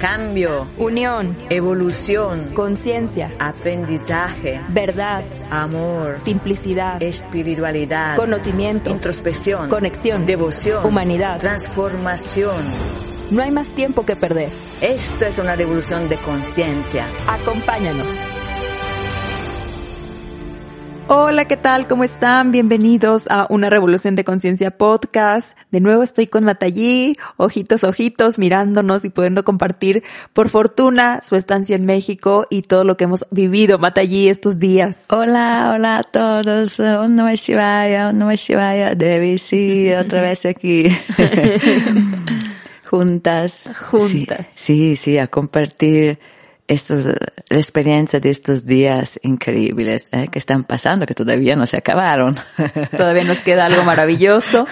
cambio, unión, evolución, conciencia, aprendizaje, verdad, amor, simplicidad, espiritualidad, conocimiento, introspección, conexión, devoción, humanidad, transformación. No hay más tiempo que perder. Esto es una revolución de conciencia. Acompáñanos. Hola, ¿qué tal? ¿Cómo están? Bienvenidos a una Revolución de Conciencia podcast. De nuevo estoy con Matallí, ojitos, ojitos, mirándonos y pudiendo compartir, por fortuna, su estancia en México y todo lo que hemos vivido, Matallí, estos días. Hola, hola a todos. Om Namah Shivaya, Namah Shivaya. Debbie, sí, otra vez aquí. Juntas. Juntas. Sí, sí, sí, a compartir estos, la experiencia de estos días increíbles ¿eh? que están pasando, que todavía no se acabaron. Todavía nos queda algo maravilloso.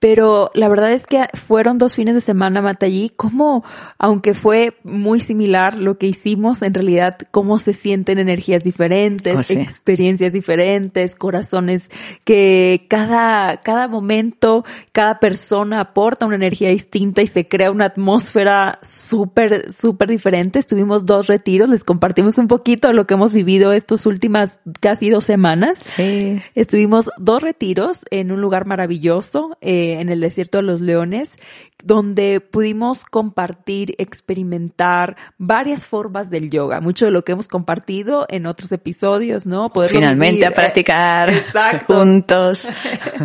Pero la verdad es que fueron dos fines de semana, Matallí, como, aunque fue muy similar lo que hicimos, en realidad, cómo se sienten energías diferentes, Oh, sí. experiencias diferentes, corazones que cada, cada momento, cada persona aporta una energía distinta y se crea una atmósfera súper, súper diferente. Estuvimos dos retiros, les compartimos un poquito de lo que hemos vivido estas últimas casi dos semanas. Sí. Estuvimos dos retiros en un lugar maravilloso, eh, en el desierto de los leones, donde pudimos compartir, experimentar varias formas del yoga. Mucho de lo que hemos compartido en otros episodios, ¿no? Poderlo Finalmente vivir, a practicar eh, exacto. juntos.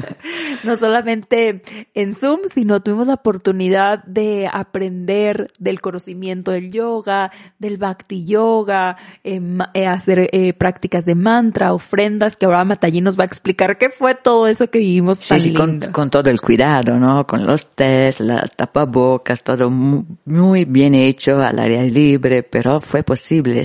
no solamente en Zoom, sino tuvimos la oportunidad de aprender del conocimiento del yoga, del bhakti yoga, eh, eh, hacer eh, prácticas de mantra, ofrendas, que ahora Matallí nos va a explicar qué fue todo eso que vivimos Sí, tan sí, con, con todo el cuidado, ¿no? Con los test, la tapabocas, todo mu- muy bien hecho al aire libre, pero fue posible.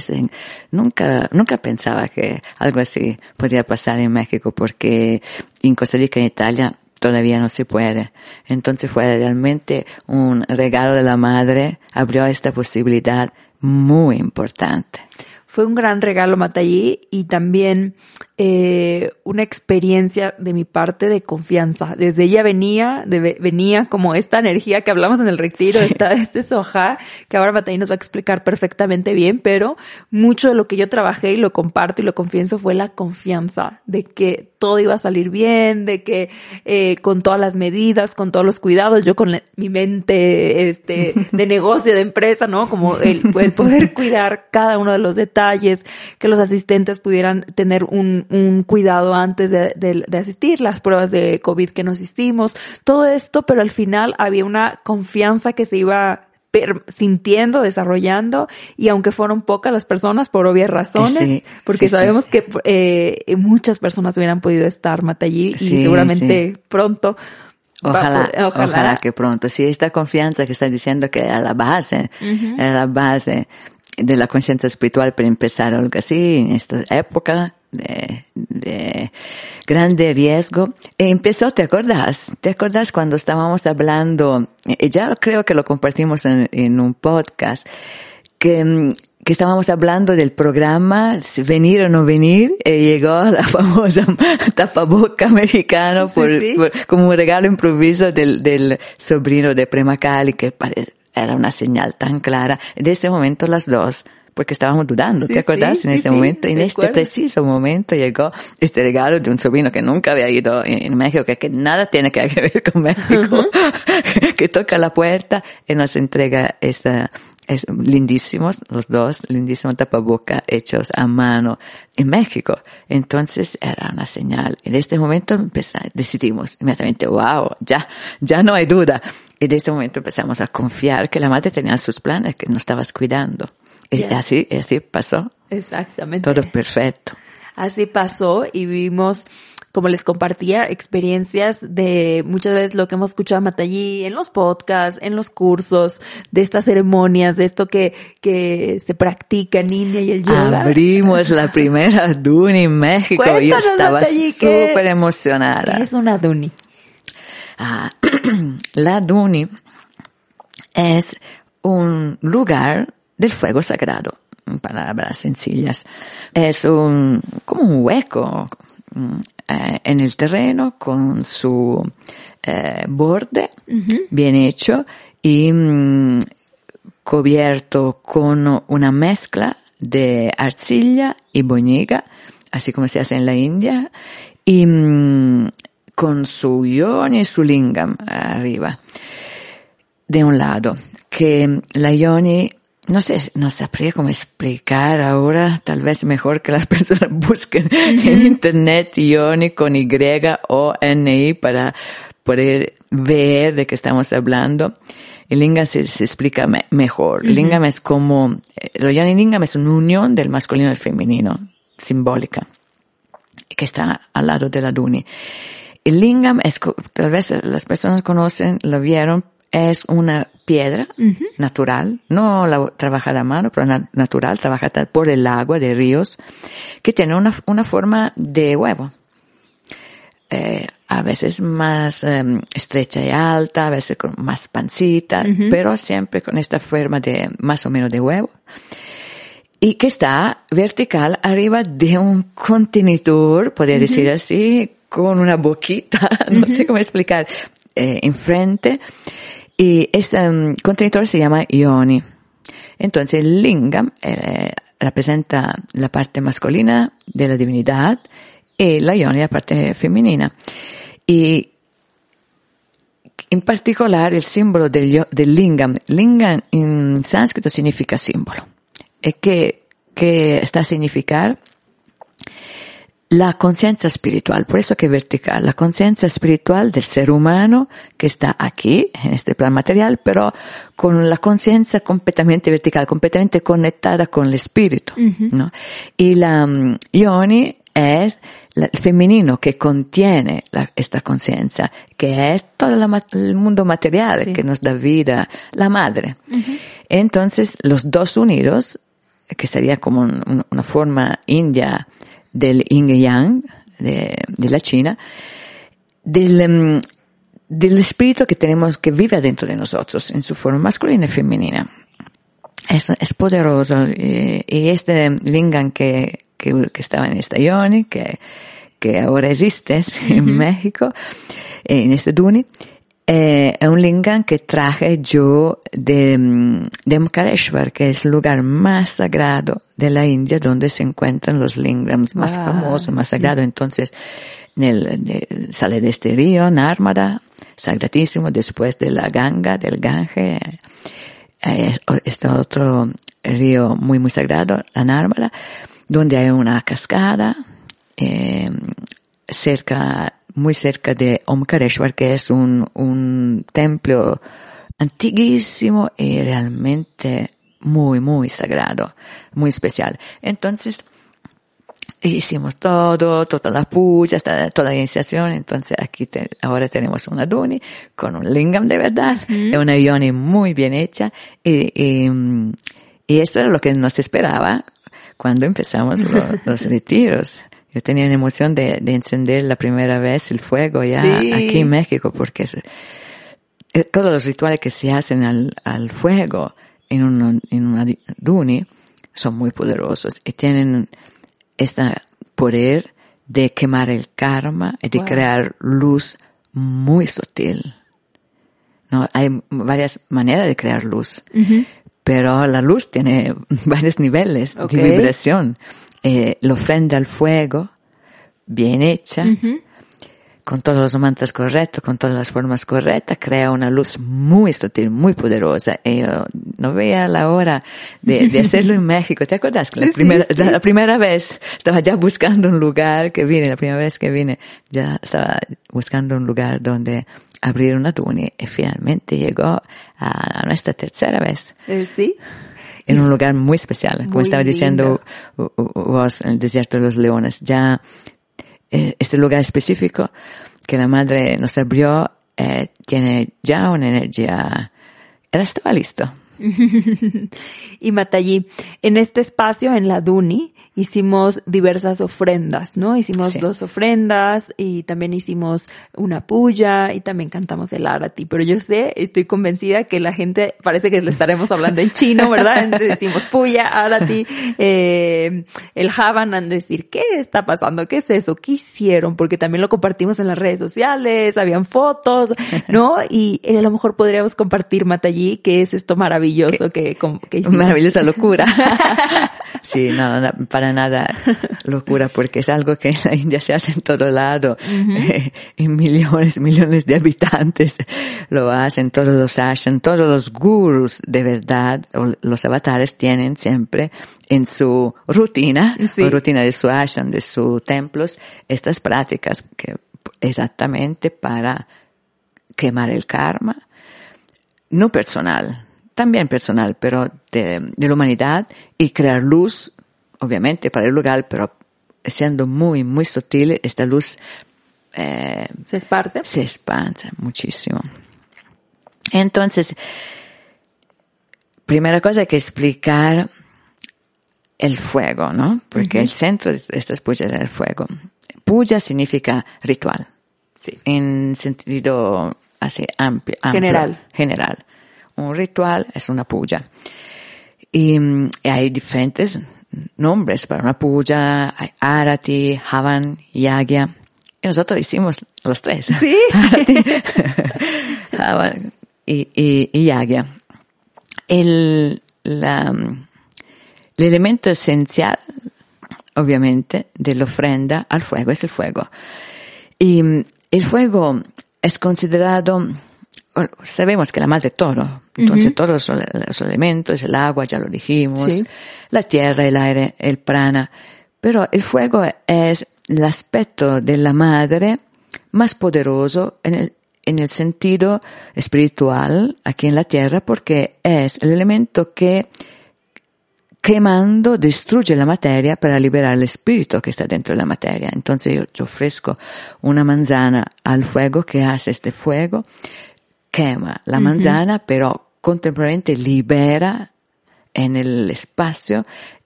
Nunca, nunca pensaba que algo así podía pasar en México porque en Costa Rica y Italia todavía no se puede. Entonces fue realmente un regalo de la madre, abrió esta posibilidad muy importante. Fue un gran regalo Matallí y también eh, una experiencia de mi parte de confianza. Desde ella venía, de- venía como esta energía que hablamos en el retiro, Sí. esta, este soja, que ahora Matallí nos va a explicar perfectamente bien, pero mucho de lo que yo trabajé y lo comparto y lo confieso fue la confianza de que todo iba a salir bien, de que eh, con todas las medidas, con todos los cuidados, yo con la- mi mente este de negocio, de empresa, ¿no? Como el, el poder cuidar cada uno de los detalles, que los asistentes pudieran tener un, un cuidado antes de, de- de asistir, las pruebas de COVID que nos hicimos, todo esto, pero al final había una confianza que se iba sintiendo, desarrollando, y aunque fueron pocas las personas por obvias razones, Sí, porque sí, sabemos sí. que eh, muchas personas hubieran podido estar Matallí y seguramente pronto. Ojalá, poder- ojalá, que pronto. Sí, esta confianza que estás diciendo que era la base, era la base de la conciencia espiritual para empezar algo así en esta época de, de grande riesgo. E empezó, ¿te acordás? ¿Te acordás cuando estábamos hablando, eh, ya creo que lo compartimos en, en un podcast, que, mm, que estábamos hablando del programa si venir o no venir y llegó la famosa tapaboca mexicano por, sí. por- como un regalo improviso del, del sobrino de Prema Cali que pare- era una señal tan clara. En ese momento las dos, porque estábamos dudando, Sí, ¿te acuerdas? sí, en ese sí, momento, en este recuerdo. preciso momento llegó este regalo de un sobrino que nunca había ido en, México, que, que nada tiene que ver con México, que toca la puerta y nos entrega esta, es lindísimos, los dos, lindísimos tapaboca hechos a mano en México. Entonces era una señal. En este momento empezamos, decidimos inmediatamente, wow, ya, ya no hay duda. Y de este momento empezamos a confiar que la madre tenía sus planes, que nos estabas cuidando. Y así, así pasó. Exactamente. Todo perfecto. Así pasó y vivimos, como les compartía, experiencias de muchas veces lo que hemos escuchado a Matallí en los podcasts, en los cursos, de estas ceremonias, de esto que, que se practica en India y el yoga. Abrimos la primera Duni en México. Yo Cuéntanos, estaba Natalie, ¿qué- súper ¿Qué emocionada. es una Duni? Ah, la Duni es un lugar del fuego sagrado, en palabras sencillas. Es un, como un hueco mm, eh, en el terreno con su eh, borde bien hecho y mm, cubierto con una mezcla de arcilla y boñiga, así como se hace en la India, y mm, con su yoni y su lingam arriba. De un lado, que la yoni no sé, no sabría cómo explicar ahora, tal vez mejor que las personas busquen en internet Yoni con Y o N-I para poder ver de qué estamos hablando. El lingam se, explica mejor. El lingam es como, el yoni lingam es una unión del masculino y del femenino, simbólica, que está al lado de la duni. El lingam es, tal vez las personas conocen, lo vieron, es una piedra natural, no la trabajada a mano, pero natural, trabajada por el agua de ríos, que tiene una, una forma de huevo. Eh, a veces más em, estrecha y alta, a veces con más pancita, pero siempre con esta forma de más o menos de huevo. Y que está vertical arriba de un contenedor, podría decir así, con una boquita, no sé cómo explicar, eh, enfrente y este um, contenedor se llama Ioni. Entonces lingam eh, representa la parte masculina de la divinidad y la Ioni la parte femenina. Y en particular el símbolo del, del lingam, lingam en sánscrito significa símbolo. ¿Y qué, qué está a significar? La conciencia espiritual, por eso que vertical, la conciencia espiritual del ser humano que está aquí, en este plan material, pero con la conciencia completamente vertical, completamente conectada con el espíritu, ¿no? Y la um, yoni es el femenino que contiene esta conciencia, que es todo el mundo material que nos da vida, la madre. Entonces, los dos unidos, que sería como una forma india, del yin yang de, de la China, del, um, del espíritu que tenemos, que vive dentro de nosotros, en su forma masculina y femenina. Es, es poderoso. Y, y este lingam que, que, que, estaba en yoni, que, que ahora existe en México, en este Duni, eh, è un lingam que traje yo de, de Mkareshwar, que es el lugar más sagrado de la India donde se encuentran los lingams más ah, famosos, más sagrados. Entonces, en el, de, sale de este río, Narmada, sagradísimo, después de la Ganga, del Gange, eh, este otro río muy, muy sagrado, la Narmada, donde hay una cascada, eh, cerca muy cerca de Omkareshwar, que es un, un templo antiguísimo y realmente muy, muy sagrado, muy especial. Entonces, hicimos todo, toda la puja, toda la iniciación. Entonces aquí ahora tenemos una duni con un lingam de verdad, y una yoni muy bien hecha y, y, y, eso es lo que nos esperaba cuando empezamos los retiros. Yo tenía la emoción de, de, encender la primera vez el fuego ya aquí en México, porque eh, todos los rituales que se hacen al, al fuego en, un, en una duni son muy poderosos y tienen este poder de quemar el karma y de crear luz muy sutil. No, hay varias maneras de crear luz, pero la luz tiene varios niveles de vibración eh, la ofrenda al fuego, bien hecha, con todos los mantas correctos, con todas las formas correctas, crea una luz muy sutil, muy poderosa. Y yo no veía la hora de, de hacerlo en México. ¿Te acuerdas? Que la, primera, La, primera vez estaba ya buscando un lugar que vine, la primera vez que vine, ya estaba buscando un lugar donde abrir una tuni y finalmente llegó a nuestra tercera vez. Eh, sí en un lugar muy especial, como estaba diciendo vos, en el desierto de los leones. Ya eh, este lugar específico que la madre nos abrió eh, tiene ya una energía, estaba listo. y Matallí, en este espacio, en la Duni, hicimos diversas ofrendas, ¿no? Hicimos dos ofrendas y también hicimos una puya y también cantamos el arati. Pero yo sé, estoy convencida que la gente parece que le estaremos hablando en chino, ¿verdad? Entonces decimos puya, arati, eh, el javan, han decir, ¿qué está pasando? ¿Qué es eso? ¿Qué hicieron? Porque también lo compartimos en las redes sociales, habían fotos, ¿no? Y a lo mejor podríamos compartir, Matallí, qué es esto maravilloso maravilloso que. Maravillosa locura. sí, no, no, para nada locura, porque es algo que en la India se hace en todo lado, eh, y millones, millones de habitantes lo hacen, todos los ashram, todos los gurus de verdad, o los avatares tienen siempre en su rutina, Sí. rutina de su ashram, de sus templos, estas prácticas que exactamente para quemar el karma, no personal, también personal, pero de, de la humanidad y crear luz, obviamente para el lugar, pero siendo muy, muy sutil, esta luz eh, Se esparce. se expande muchísimo. Entonces, primera cosa que explicar el fuego, ¿no? Porque el centro de estas pujas era el fuego. Puja significa ritual. Sí. En sentido así amplio, amplio, General. General. Un ritual es una puja. Y, mm, y hay diferentes nombres para una puja. Hay Arati, Havan, Yagya. Y nosotros hicimos los tres. Sí. Arati, Havan y, y, y Yagya. El, la, el elemento esencial, obviamente, de la ofrenda al fuego es el fuego. Y mm, el fuego es considerado, sabemos que la madre todo, entonces todos los, los elementos, el agua, ya lo dijimos, Sí. la tierra, el aire, el prana, pero el fuego es el aspecto de la madre más poderoso en el, en el sentido espiritual aquí en la tierra porque es el elemento que quemando destruye la materia para liberar el espíritu que está dentro de la materia. Entonces yo, yo ofrezco una manzana al fuego que hace este fuego, quema la manzana, pero contemporáneamente libera en el espacio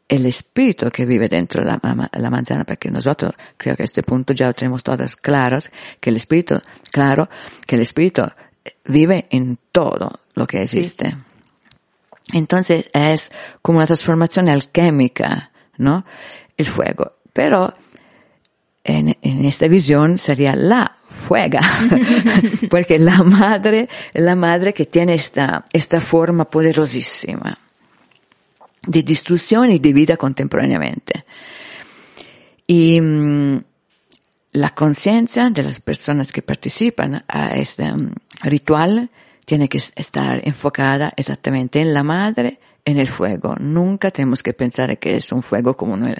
el espíritu que vive dentro de la, la- la manzana, porque nosotros creo que a este punto ya lo tenemos todas claras, que el espíritu, claro, que el espíritu vive en todo lo que existe. Entonces es como una transformación alquímica, ¿no? El fuego. Pero en, esta visión sería la fuega, porque la madre, la madre que tiene esta, esta forma poderosísima de destrucción y de vida contemporáneamente. Y mm, la conciencia de las personas que participan a este mm, ritual tiene que estar enfocada exactamente en la madre, en el fuego. Nunca tenemos que pensar que es un fuego como un,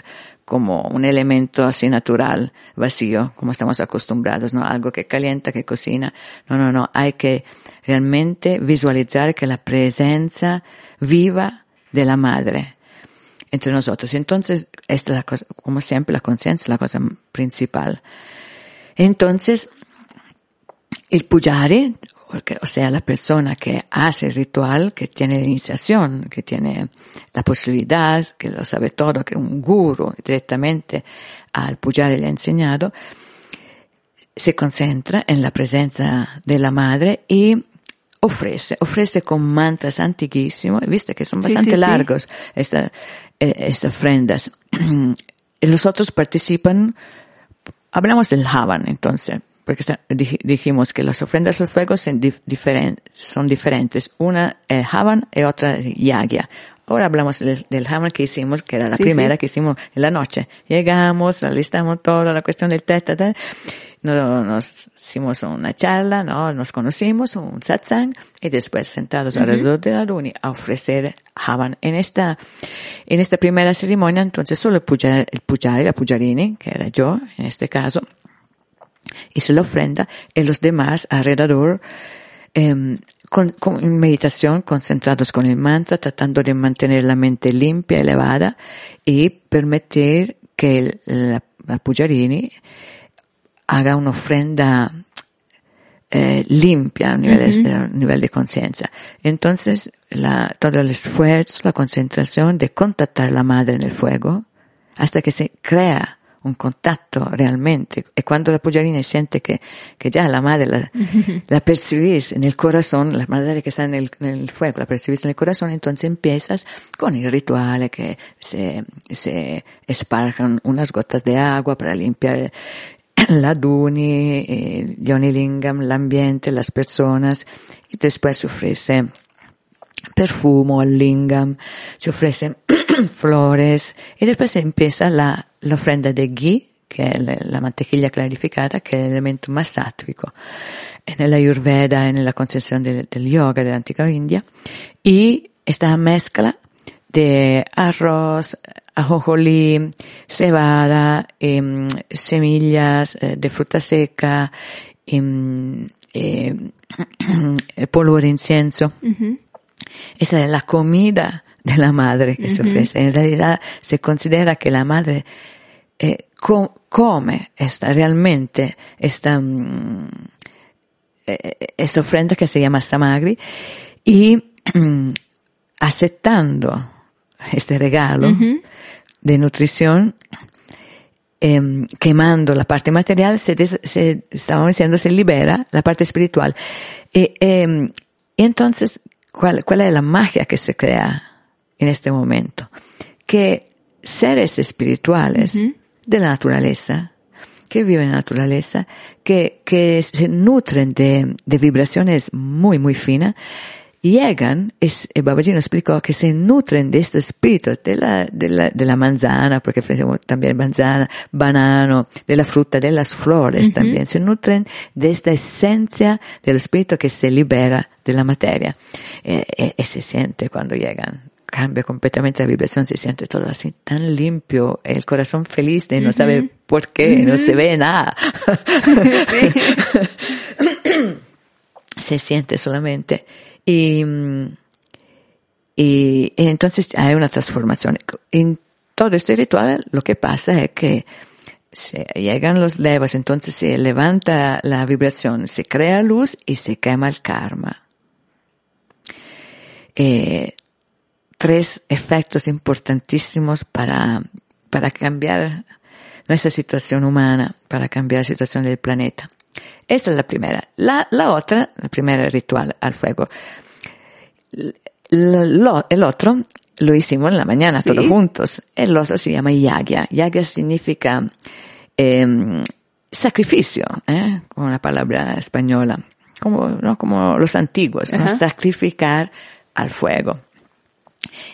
como un elemento así natural, vacío, como estamos acostumbrados, ¿no? Algo que calienta, que cocina. No, no, no. Hay que realmente visualizar que la presencia viva de la madre entre nosotros. Entonces, esta es la cosa, como siempre, la conciencia es la cosa principal. Entonces, el pujari, porque, o sea, la persona que hace el ritual, que tiene la iniciación, que tiene la posibilidad, que lo sabe todo, que un guru directamente al pujari le ha enseñado, se concentra en la presencia de la madre y ofrece, ofrece con mantras antiguísimos, viste que son Sí, bastante sí, sí. largos esta- eh, estas ofrendas. y los otros participan, hablamos del Havan entonces, porque dijimos que las ofrendas al fuego son, dif- diferen- son diferentes. Una es Havan y otra es Yagya. Ahora hablamos del, del Havan que hicimos, que era la Sí, primera sí. que hicimos en la noche. Llegamos, alistamos todo, la cuestión del test, ta, ta. No- nos hicimos una charla, ¿no? Nos conocimos, un satsang, y después sentados alrededor de la luna a ofrecer Havan. En esta, en esta primera ceremonia, entonces solo el pujari, el pujari, la pujarini, que era yo, en este caso, hizo la ofrenda, y los demás alrededor, em, con, meditación, concentrados con el mantra, tratando de mantener la mente limpia, elevada, y permitir que el- la, la pujarini haga una ofrenda eh, limpia a nivel, de, a nivel de conciencia. Entonces, la, todo el esfuerzo, la concentración de contactar la madre en el fuego, hasta que se crea un contacto realmente. Y cuando la pujarina siente que, que ya la madre la, la percibís en el corazón, la madre que está en el, en el fuego, la percibís en el corazón, entonces empiezas con el ritual que se, se esparjan unas gotas de agua para limpiar la Duni, eh, Yoni Lingam, l'ambiente, las personas, y después ofrece perfumo, al lingam, se ofrecen flores y después empieza la, la ofrenda de ghee, que è la mantequilla clarificata, che è l'elemento más sátrico nella Ayurveda e nella concezione del, del yoga dell'antica India, y esta mezcla de arroz, ajonjolí, cebada, eh, semillas eh, de fruta seca, eh, polvo de incienso. Esa es la comida de la madre que se ofrece. En realidad se considera que la madre eh, co come esta, realmente esta, eh, esta ofrenda que se llama samagri y aceptando este regalo de nutrición, eh, quemando la parte material, se, des, se, estábamos diciendo, se libera la parte espiritual. Y, eh, y entonces, ¿cuál, ¿cuál es la magia que se crea en este momento? Que seres espirituales de la naturaleza, que viven en la naturaleza, que, que se nutren de, de vibraciones muy, muy finas, el Babaji nos explicó que se nutren de este espíritu, de la, de la, de la manzana, porque ofrecemos también manzana, banano, de la fruta, de las flores uh -huh. también, se nutren de esta esencia del espíritu que se libera de la materia. Eh, eh, y se siente cuando llegan. Cambia completamente la vibración, se siente todo así tan limpio, el corazón feliz de no uh -huh. saber por qué, uh -huh. no se ve nada. se siente solamente. Y, y, y, entonces hay una transformación. En todo este ritual lo que pasa es que se llegan los levas, entonces se levanta la vibración, se crea luz y se quema el karma. Eh, tres efectos importantísimos para, para cambiar nuestra situación humana, para cambiar la situación del planeta. Esta es la primera. La, la otra, la primera ritual al fuego. Lo, el otro lo hicimos en la mañana, ¿Sí? todos juntos. El otro se llama yagya. Yagya significa eh, sacrificio, ¿eh? una palabra española, como, ¿no? como los antiguos, ¿no? sacrificar al fuego.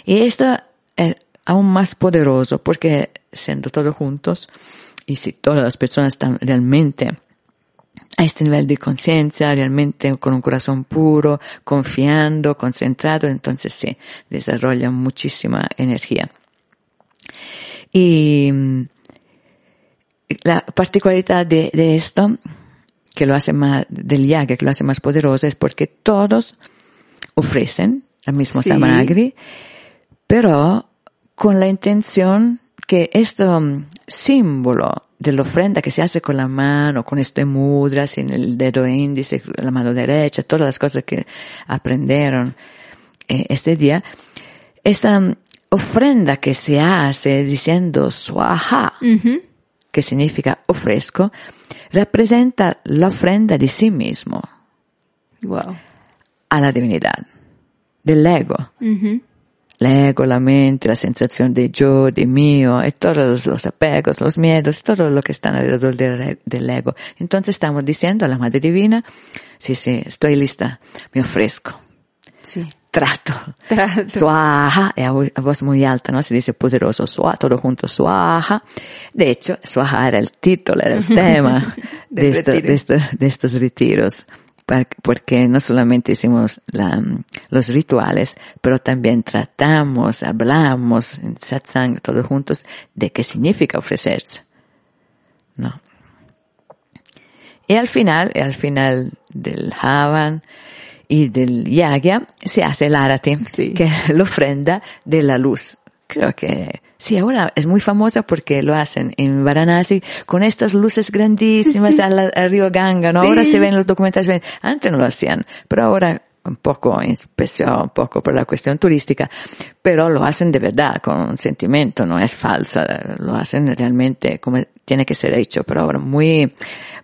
Y esto es aún más poderoso porque siendo todos juntos, y si todas las personas están realmente a este nivel de conciencia, realmente con un corazón puro, confiando, concentrado, entonces sí, desarrolla muchísima energía. Y la particularidad de, de esto, que lo hace más, del yaga, que lo hace más poderoso, es porque todos ofrecen el mismo sí. samagri, pero con la intención que este símbolo de la ofrenda que se hace con la mano, con este mudras, en el dedo índice, la mano derecha, todas las cosas que aprendieron eh, este día, esta ofrenda que se hace diciendo swaha, uh -huh. que significa ofrezco, representa la ofrenda de sí mismo. Wow. A la divinidad, del ego. Uh -huh l'ego, la mente, la sensación de yo, de mío, y todos los apegos, los miedos, todo lo que está alrededor del, del, ego. Entonces estamos diciendo a la Madre Divina, sí, sí, estoy lista, me ofrezco. Sí. Trato. Trato. Es a voz muy alta, ¿no? Se dice poderoso, swaha, todo junto, swaha. De hecho, swaha era el título, era el tema de, esto, de, esto, de estos retiros porque no solamente hicimos la, los rituales, pero también tratamos, hablamos en satsang todos juntos de qué significa ofrecerse. ¿No? Y al final, al final del Havan y del Yagya, se hace el Arati, sí. que es la ofrenda de la luz. Creo que Sí, ahora es muy famosa porque lo hacen en Varanasi con estas luces grandísimas al, al, río Ganga, ¿no? Sí. Ahora se ven los documentales, antes no lo hacían, pero ahora un poco, especial un poco por la cuestión turística, pero lo hacen de verdad, con sentimiento, no es falsa, lo hacen realmente como tiene que ser hecho, pero ahora muy,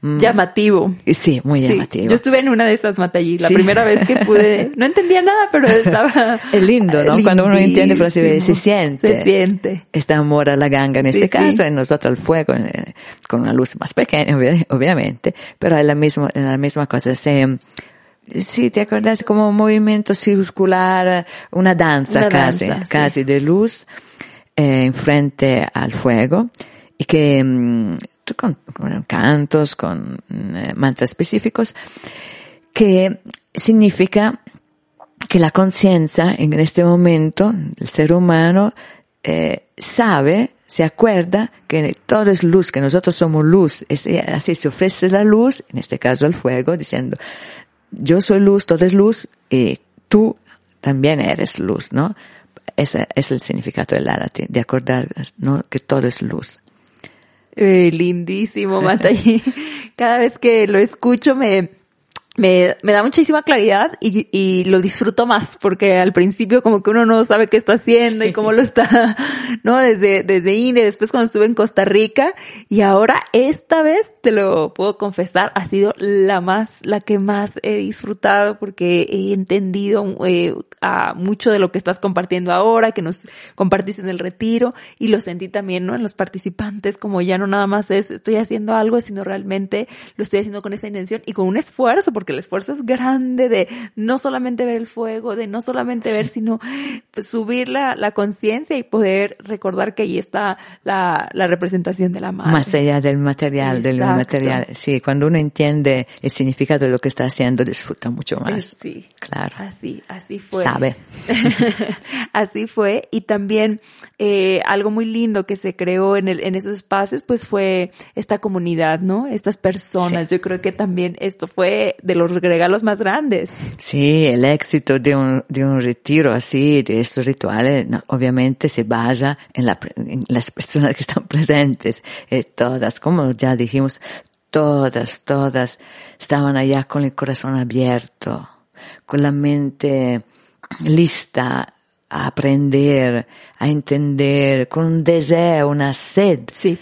llamativo. Sí, muy sí. llamativo. Yo estuve en una de estas matallí, la sí. primera vez que pude, no entendía nada, pero estaba... Es lindo, ¿no? Cuando uno entiende, pero se, siente. Se siente. Está amor a la ganga en este caso, en nosotros el fuego, eh, con una luz más pequeña, obviamente, pero es la misma, la misma cosa. Se, Sí, te acuerdas como un movimiento circular, una danza Una casi, danza, casi de luz eh, en frente al fuego y que mm, con, cantos, con eh, mantras específicos, que significa que la conciencia en este momento, el ser humano, eh, sabe, se acuerda que todo es luz, que nosotros somos luz. Eh, así se ofrece la luz, en este caso el fuego, diciendo, yo soy luz, todo es luz, y tú también eres luz, ¿no? Ese es el significado del Arati, de acordar. Que todo es luz. Eh, lindísimo, Matallí. Cada vez que lo escucho me, me, me da muchísima claridad y, y lo disfruto más porque al principio como que uno no sabe qué está haciendo y cómo lo está, ¿no? Desde, desde India, después cuando estuve en Costa Rica y ahora esta vez, te lo puedo confesar, ha sido la más, la que más he disfrutado porque he entendido eh, a mucho de lo que estás compartiendo ahora, que nos compartiste en el retiro y lo sentí también, ¿no? En los participantes, como ya no nada más es estoy haciendo algo, sino realmente lo estoy haciendo con esa intención y con un esfuerzo, porque el esfuerzo es grande de no solamente ver el fuego, de no solamente ver, sino pues, subir la, la conciencia y poder recordar que ahí está la, la representación de la madre. Más allá del material, del material. Sí, cuando uno entiende el significado de lo que está haciendo, disfruta mucho más. Sí. Claro. Así, así fue. Sabe. Así fue. Y también eh, algo muy lindo que se creó en, el, en esos espacios, pues fue esta comunidad, ¿no? Estas personas. Yo creo que también esto fue de los regalos más grandes. Sí, el éxito de un, de un retiro así, de estos rituales, no, obviamente se basa en, la, en las personas que están presentes. Eh, todas, como ya dijimos, todas, todas estaban allá con el corazón abierto, con la mente lista a aprender, a entender, con un deseo, una sed Sí.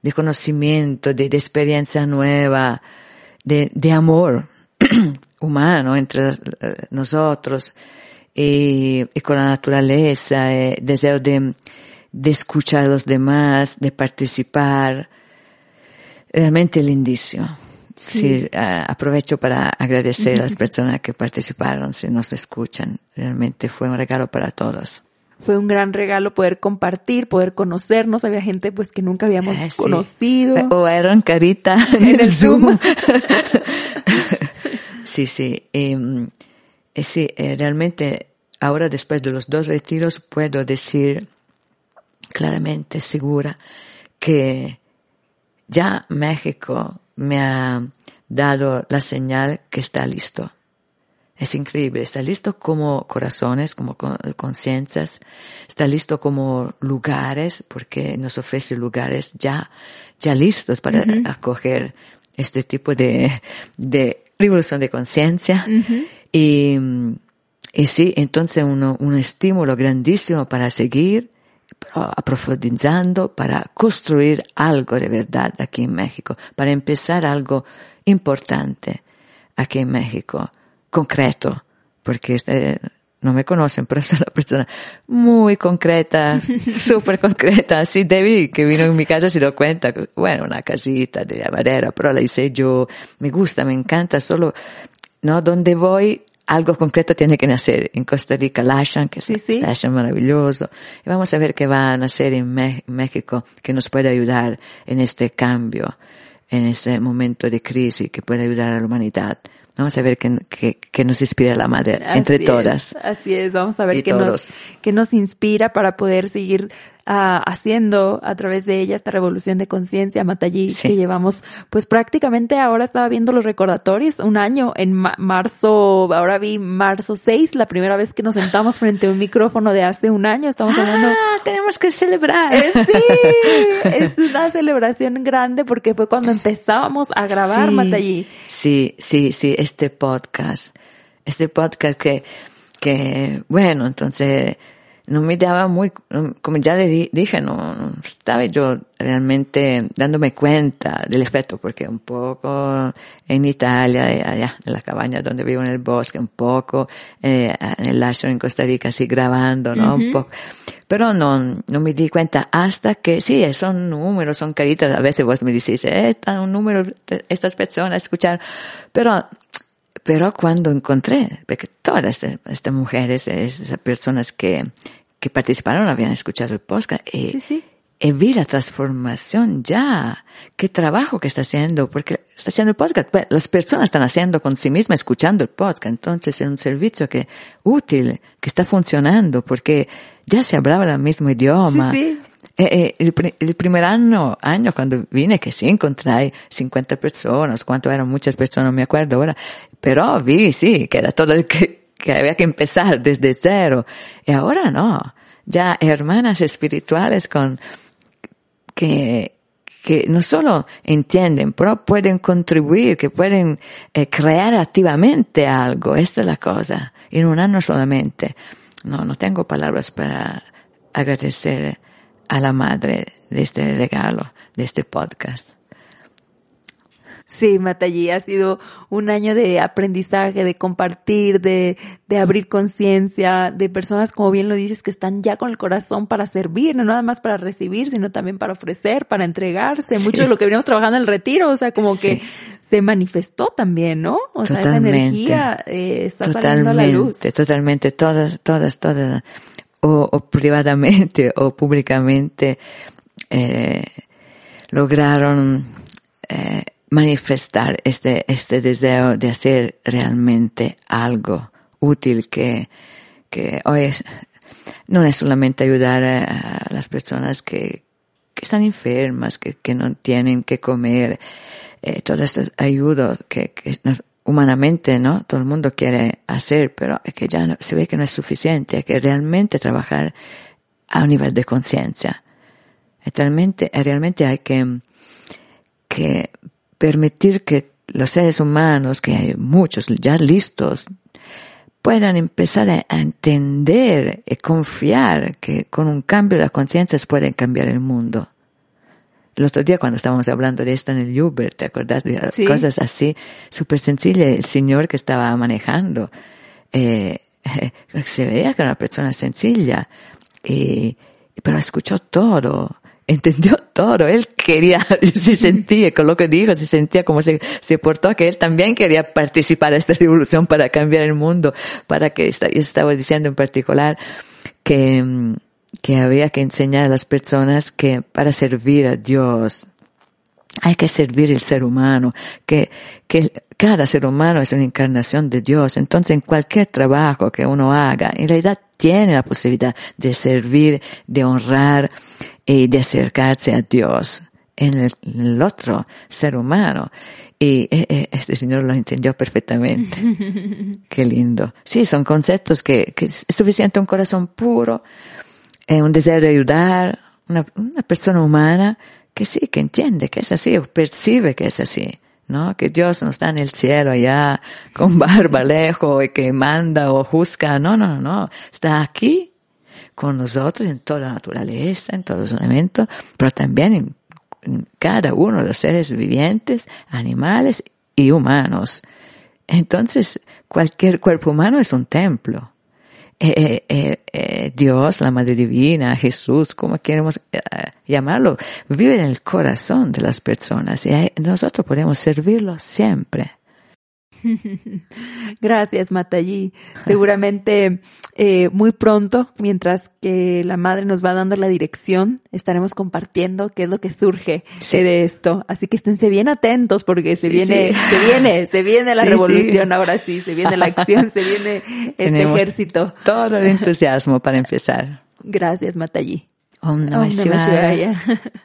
de conocimiento, de, de experiencia nueva, de, de amor humano entre eh, nosotros y, y con la naturaleza, eh, deseo de, de escuchar a los demás, de participar. Realmente lindísimo. Sí, eh, aprovecho para agradecer a las personas que participaron, si nos escuchan. Realmente fue un regalo para todos. Fue un gran regalo poder compartir, poder conocernos. Había gente pues que nunca habíamos Eh, sí. conocido. O eran carita en el Zoom. sí, sí. em, eh, sí, eh, realmente ahora después de los dos retiros puedo decir claramente, segura, que ya México me ha dado la señal que está listo. Es increíble, está listo como corazones, como con- conciencias, está listo como lugares, porque nos ofrece lugares ya, ya listos para acoger este tipo de, de revolución de conciencia. y, y sí, entonces uno, un estímulo grandísimo para seguir, pero aprofundizando, para construir algo de verdad aquí en México, para empezar algo importante aquí en México, concreto, porque este, no me conocen, pero soy una persona muy concreta, súper concreta. Así David, que vino en mi casa, se dio cuenta, bueno, una casita de madera, pero la hice yo, me gusta, me encanta, solo, no, donde voy, algo concreto tiene que nacer. En Costa Rica, Lashan, que es Sí, sí. maravilloso. Y vamos a ver qué va a nacer en México, que nos puede ayudar en este cambio, en este momento de crisis, que puede ayudar a la humanidad. Vamos a ver qué, qué, qué nos inspira la madre, entre todas. es, así es, vamos a ver qué nos, qué nos inspira para poder seguir haciendo a través de ella esta revolución de conciencia, Matallí, Sí. que llevamos, pues prácticamente ahora estaba viendo los recordatorios, un año en ma- marzo, ahora vi marzo 6, la primera vez que nos sentamos frente a un micrófono de hace un año, estamos hablando Ah, tenemos que celebrar. Eh, Sí, es una celebración grande porque fue cuando empezábamos a grabar Sí, Matallí. Sí, sí, sí, este podcast, este podcast que, que, bueno, entonces, no me daba muy, como ya le di- dije, no, estaba yo realmente dándome cuenta del efecto, porque un poco en Italia, eh, allá en la cabaña donde vivo en el bosque, un poco eh, en el Lazo en Costa Rica, así grabando, ¿no? Un poco. Pero no, no me di cuenta hasta que, sí, son números, son caritas, a veces vos me decís, eh, está un número, estas personas escuchar, pero pero cuando encontré, porque todas estas, estas mujeres, esas personas que, que participaron habían escuchado el podcast, y, Sí, sí. y vi la transformación ya, qué trabajo que está haciendo, porque está haciendo el podcast, pues, las personas están haciendo con sí mismas, escuchando el podcast, entonces es un servicio que útil, que está funcionando, porque ya se hablaba el mismo idioma. Sí, sí. Eh, eh, el, el primer año, año cuando vine, que sí encontré 50 personas, cuánto eran muchas personas, no me acuerdo ahora, pero vi, sí, que era todo el que, había que empezar desde cero. Y ahora no, ya hermanas espirituales con, que, que no solo entienden, pero pueden contribuir, que pueden eh, crear activamente algo. Esta es la cosa. En un año solamente. No, no tengo palabras para agradecer a la madre de este regalo, de este podcast. Sí, Matallí, ha sido un año de aprendizaje, de compartir, de, de abrir conciencia, de personas, como bien lo dices, que están ya con el corazón para servir, no nada más para recibir, sino también para ofrecer, para entregarse. Mucho de lo que veníamos trabajando en el retiro, o sea, como que se manifestó también, ¿no? O sea, esa Totalmente. energía eh, está saliendo a la luz. Totalmente, totalmente, todas, todas, todas, o, o privadamente o públicamente, eh, lograron manifestar este, este deseo de hacer realmente algo útil que, que hoy es, no es solamente ayudar a, las personas que, que están enfermas, que, que no tienen que comer, eh, todas estas ayudas que, que humanamente, ¿no? Todo el mundo quiere hacer, pero es que ya no- se ve que no es suficiente, hay que realmente trabajar a un nivel de conciencia. Y Realmente, realmente hay que, que permitir que los seres humanos, que hay muchos ya listos, puedan empezar a, entender y confiar que con un cambio de la conciencia se pueden cambiar el mundo. El otro día cuando estábamos hablando de esto en el Uber, ¿te acordás de Sí. cosas así súper sencillas? El señor que estaba manejando, eh, se veía que era una persona sencilla, y, pero escuchó todo, entendió todo. Él quería, se sentía, con lo que dijo, se sentía como se, se portó, que él también quería participar de esta revolución para cambiar el mundo, para que, yo estaba diciendo en particular que, mm, que había que enseñar a las personas que para servir a Dios, hay que servir el ser humano, que, que cada ser humano es una encarnación de Dios. Entonces, en cualquier trabajo que uno haga, en realidad tiene la posibilidad de servir, de honrar y de acercarse a Dios en el, en el otro ser humano. Y eh, eh, este señor lo entendió perfectamente. Qué lindo. Sí, son conceptos que, que es suficiente un corazón puro, eh, un deseo de ayudar, una, una persona humana que sí, que entiende que es así, o percibe que es así, ¿no? Que Dios no está en el cielo allá con barba lejos y que manda o juzga, no, no, no, está aquí con nosotros en toda la naturaleza, en todos los elementos, pero también en, cada uno de los seres vivientes, animales y humanos. Entonces, cualquier cuerpo humano es un templo. Eh, eh, eh, eh, Dios, la Madre Divina, Jesús, como queremos llamarlo, vive en el corazón de las personas y nosotros podemos servirlo siempre. Gracias, Matallí. Seguramente eh, muy pronto, mientras que la madre nos va dando la dirección, estaremos compartiendo qué es lo que surge Sí. eh, de esto. Así que esténse bien atentos porque se Sí, viene, sí. se viene, se viene la revolución ahora sí, se viene la acción, se viene este Tenemos ejército. Todo el entusiasmo para empezar. Gracias, Matallí. Om Namah